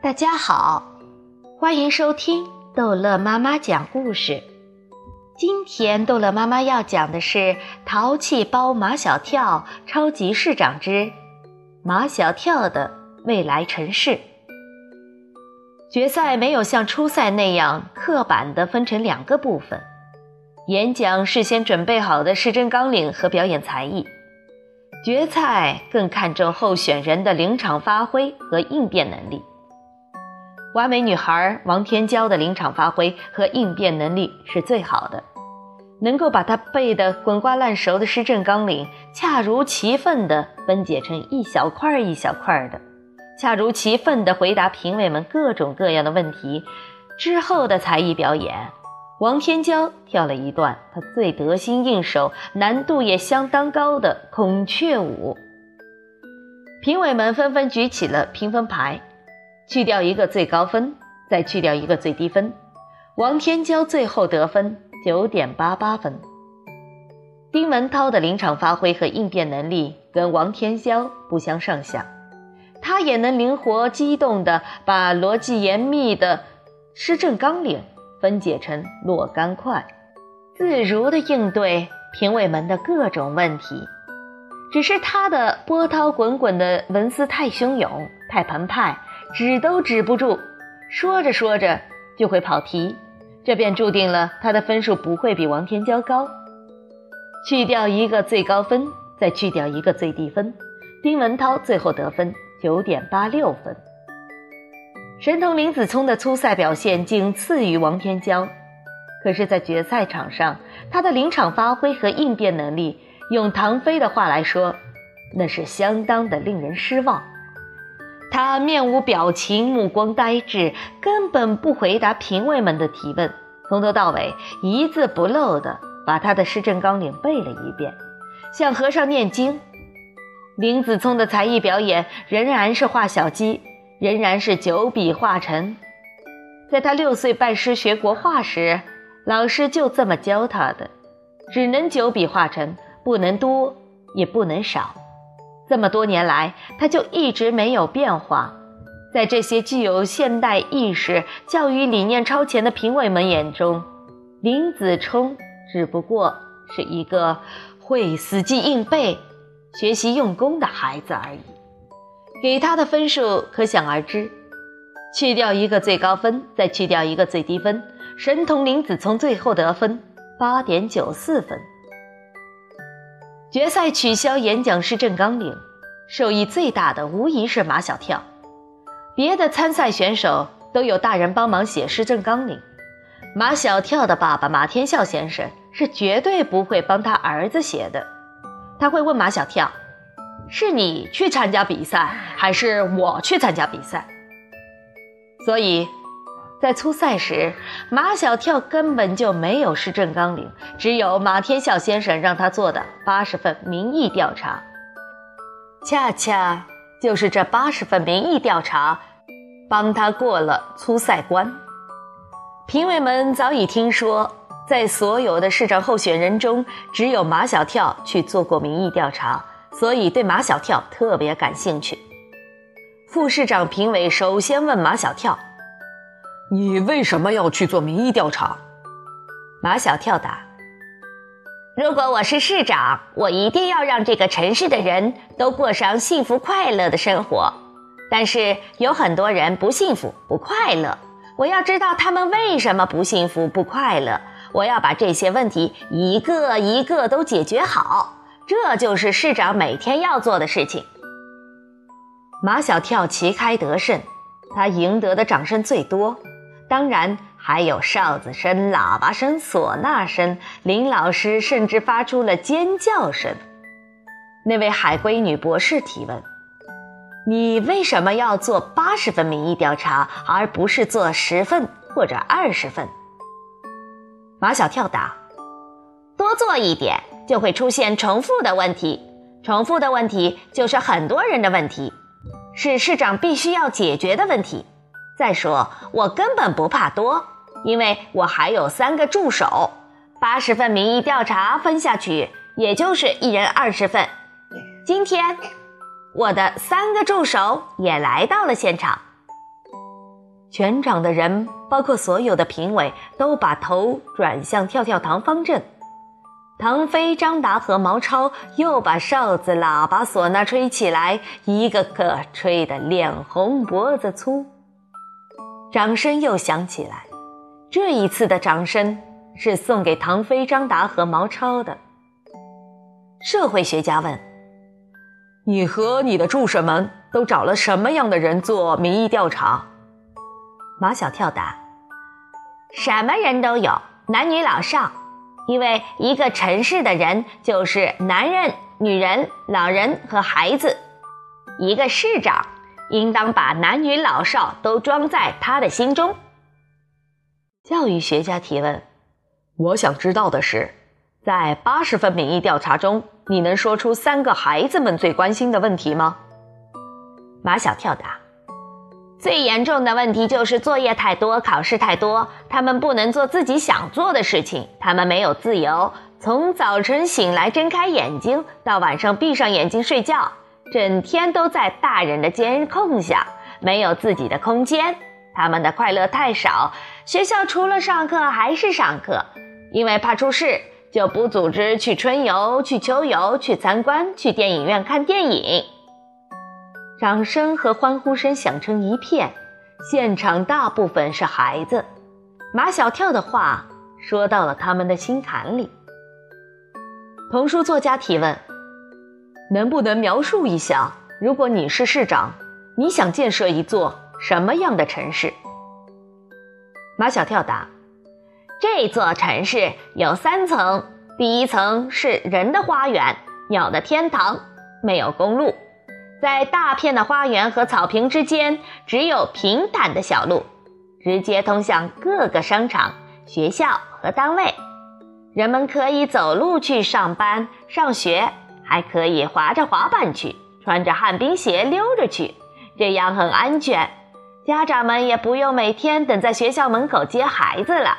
大家好，欢迎收听逗乐妈妈讲故事。今天逗乐妈妈要讲的是《淘气包马小跳超级市长之马小跳的未来城市》。决赛没有像初赛那样刻板的分成两个部分，演讲事先准备好的市政纲领和表演才艺。决赛更看重候选人的临场发挥和应变能力。完美女孩王天娇的临场发挥和应变能力是最好的，能够把她背得滚瓜烂熟的施政纲领，恰如其分地分解成一小块一小块的，恰如其分地回答评委们各种各样的问题。之后的才艺表演，王天娇跳了一段她最得心应手、难度也相当高的孔雀舞。评委们纷纷举起了评分牌。去掉一个最高分，再去掉一个最低分，王天娇最后得分九点八八分。丁文涛的临场发挥和应变能力跟王天娇不相上下，他也能灵活机动地把逻辑严密的施政纲领分解成若干块，自如地应对评委们的各种问题。只是他的波涛滚滚的文思太汹涌，太澎湃。止都止不住，说着说着就会跑题，这便注定了他的分数不会比王天骄高。去掉一个最高分，再去掉一个最低分，丁文涛最后得分九点八六分。神童林子聪的初赛表现仅次于王天骄，可是，在决赛场上，他的临场发挥和应变能力，用唐飞的话来说，那是相当的令人失望。他面无表情，目光呆滞，根本不回答评委们的提问，从头到尾一字不漏地把他的施政纲领背了一遍，像和尚念经。林子聪的才艺表演仍然是画小鸡，仍然是九笔画成。在他六岁拜师学国画时，老师就这么教他的，只能九笔画成，不能多，也不能少。这么多年来，他就一直没有变化。在这些具有现代意识、教育理念超前的评委们眼中，林子聪只不过是一个会死记硬背、学习用功的孩子而已。给他的分数可想而知。去掉一个最高分，再去掉一个最低分，神童林子聪最后得分八点九四分。决赛取消演讲施政纲领，受益最大的无疑是马小跳。别的参赛选手都有大人帮忙写诗政纲领，马小跳的爸爸马天笑先生是绝对不会帮他儿子写的。他会问马小跳：“是你去参加比赛，还是我去参加比赛？”所以。在初赛时，马小跳根本就没有施政纲领，只有马天笑先生让他做的八十份民意调查。恰恰就是这八十份民意调查，帮他过了初赛关。评委们早已听说，在所有的市长候选人中，只有马小跳去做过民意调查，所以对马小跳特别感兴趣。副市长评委首先问马小跳。你为什么要去做民意调查？马小跳答：“如果我是市长，我一定要让这个城市的人都过上幸福快乐的生活。但是有很多人不幸福、不快乐，我要知道他们为什么不幸福、不快乐。我要把这些问题一个一个都解决好，这就是市长每天要做的事情。”马小跳旗开得胜，他赢得的掌声最多。当然还有哨子声、喇叭声、唢呐声，林老师甚至发出了尖叫声。那位海归女博士提问：“你为什么要做八十份民意调查，而不是做十份或者二十份？”马小跳答：“多做一点就会出现重复的问题，重复的问题就是很多人的问题，是市长必须要解决的问题。”再说，我根本不怕多，因为我还有三个助手。八十份民意调查分下去，也就是一人二十份。今天，我的三个助手也来到了现场。全场的人，包括所有的评委，都把头转向跳跳糖方阵。唐飞、张达和毛超又把哨子、喇叭、唢呐吹起来，一个个吹得脸红脖子粗。掌声又响起来，这一次的掌声是送给唐飞、张达和毛超的。社会学家问：“你和你的助手们都找了什么样的人做民意调查？”马小跳答：“什么人都有，男女老少。”因为一个城市的人就是男人、女人、老人和孩子，一个市长应当把男女老少都装在他的心中。教育学家提问：我想知道的是，在八十份民意调查中，你能说出三个孩子们最关心的问题吗？马小跳答。最严重的问题就是作业太多，考试太多，他们不能做自己想做的事情，他们没有自由。从早晨醒来睁开眼睛，到晚上闭上眼睛睡觉，整天都在大人的监控下，没有自己的空间。他们的快乐太少，学校除了上课还是上课，因为怕出事，就不组织去春游、去秋游、去参观、去电影院看电影。掌声和欢呼声响成一片，现场大部分是孩子。马小跳的话说到了他们的心坎里。童书作家提问：能不能描述一下，如果你是市长，你想建设一座什么样的城市？马小跳答：这座城市有三层，第一层是人的花园，鸟的天堂，没有公路。在大片的花园和草坪之间，只有平坦的小路，直接通向各个商场、学校和单位。人们可以走路去上班、上学，还可以滑着滑板去，穿着旱冰鞋溜着去，这样很安全。家长们也不用每天等在学校门口接孩子了。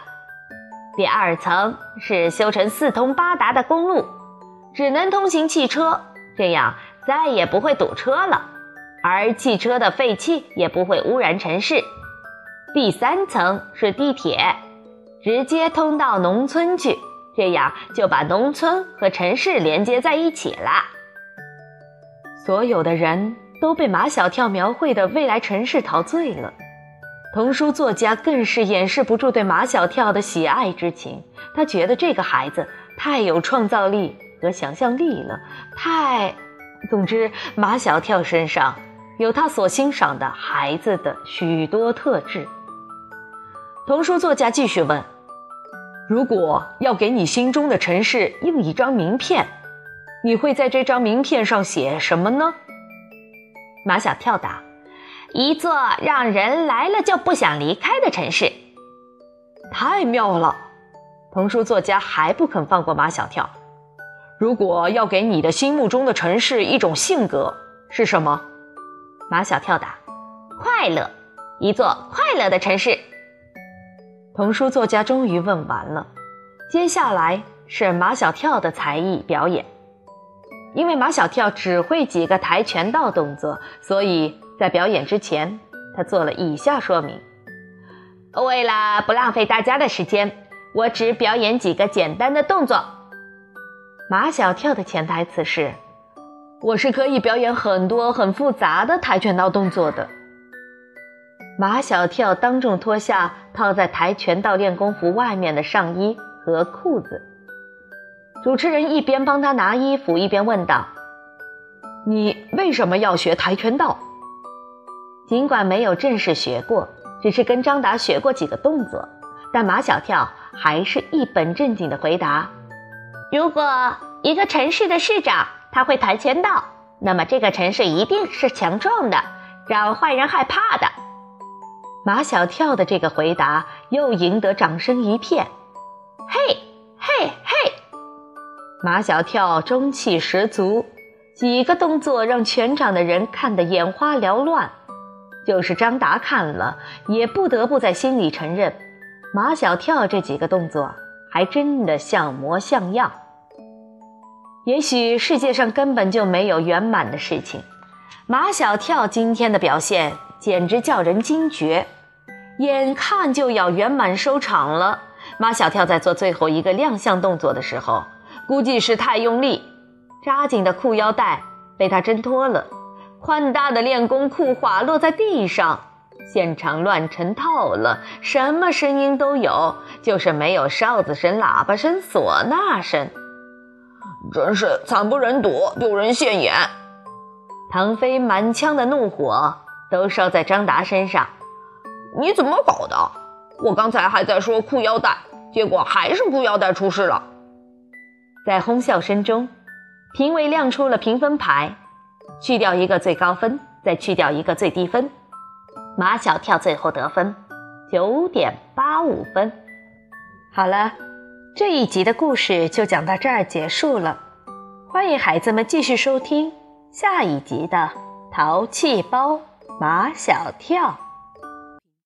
第二层是修成四通八达的公路，只能通行汽车，这样。再也不会堵车了，而汽车的废气也不会污染城市。第三层是地铁，直接通到农村去，这样就把农村和城市连接在一起了。所有的人都被马小跳描绘的未来城市陶醉了，童书作家更是掩饰不住对马小跳的喜爱之情。他觉得这个孩子太有创造力和想象力了，太……总之，马小跳身上有他所欣赏的孩子的许多特质。童书作家继续问：“如果要给你心中的城市印一张名片，你会在这张名片上写什么呢？”马小跳答：“一座让人来了就不想离开的城市。”太妙了！童书作家还不肯放过马小跳。如果要给你的心目中的城市一种性格，是什么？马小跳答：快乐，一座快乐的城市。童书作家终于问完了，接下来是马小跳的才艺表演。因为马小跳只会几个跆拳道动作，所以在表演之前，他做了以下说明：为了不浪费大家的时间，我只表演几个简单的动作。马小跳的潜台词是：“我是可以表演很多很复杂的跆拳道动作的。”马小跳当众脱下套在跆拳道练功服外面的上衣和裤子。主持人一边帮他拿衣服，一边问道：“你为什么要学跆拳道？”尽管没有正式学过，只是跟张达学过几个动作，但马小跳还是一本正经的回答。如果一个城市的市长他会跆拳道，那么这个城市一定是强壮的，让坏人害怕的。马小跳的这个回答又赢得掌声一片。嘿，嘿，嘿！马小跳中气十足，几个动作让全场的人看得眼花缭乱。就是张达看了，也不得不在心里承认，马小跳这几个动作。还真的像模像样。也许世界上根本就没有圆满的事情。马小跳今天的表现简直叫人惊觉。眼看就要圆满收场了。马小跳在做最后一个亮相动作的时候，估计是太用力，扎紧的裤腰带被他挣脱了，宽大的练功裤滑落在地上，现场乱成套了，什么声音都有，就是没有哨子声、喇叭声、唢呐声，真是惨不忍睹，丢人现眼。唐飞满腔的怒火都烧在张达身上，你怎么搞的？我刚才还在说裤腰带。结果还是裤腰带出事了。在哄笑声中，评委亮出了评分牌，去掉一个最高分，再去掉一个最低分。马小跳最后得分九点八五分。好了，这一集的故事就讲到这儿结束了。欢迎孩子们继续收听下一集的《淘气包马小跳》。